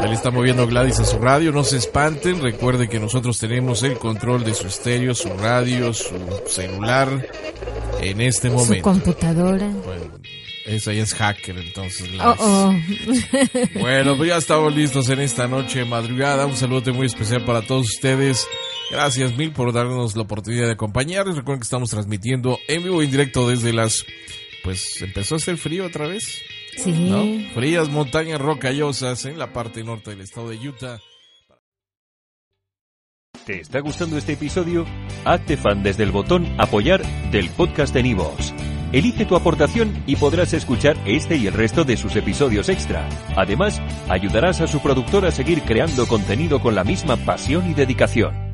Ya le está moviendo Gladys a su radio, no se espanten, recuerde que nosotros tenemos el control de su estéreo, su radio, su celular en este momento. Su computadora. Bueno, esa ya es hacker, entonces. Oh, Gladys. oh. Bueno, pues ya estamos listos en esta noche madrugada. Un saludo muy especial para todos ustedes. Gracias mil por darnos la oportunidad de acompañarnos. Recuerden que estamos transmitiendo en vivo y en directo desde las... Pues empezó a hacer frío otra vez. Sí. ¿no? Frías montañas rocallosas en la parte norte del estado de Utah. ¿Te está gustando este episodio? Hazte fan desde el botón Apoyar del podcast de Nivos. Elige tu aportación y podrás escuchar este y el resto de sus episodios extra. Además, ayudarás a su productor a seguir creando contenido con la misma pasión y dedicación.